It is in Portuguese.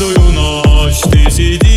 quando eu nós decidimos.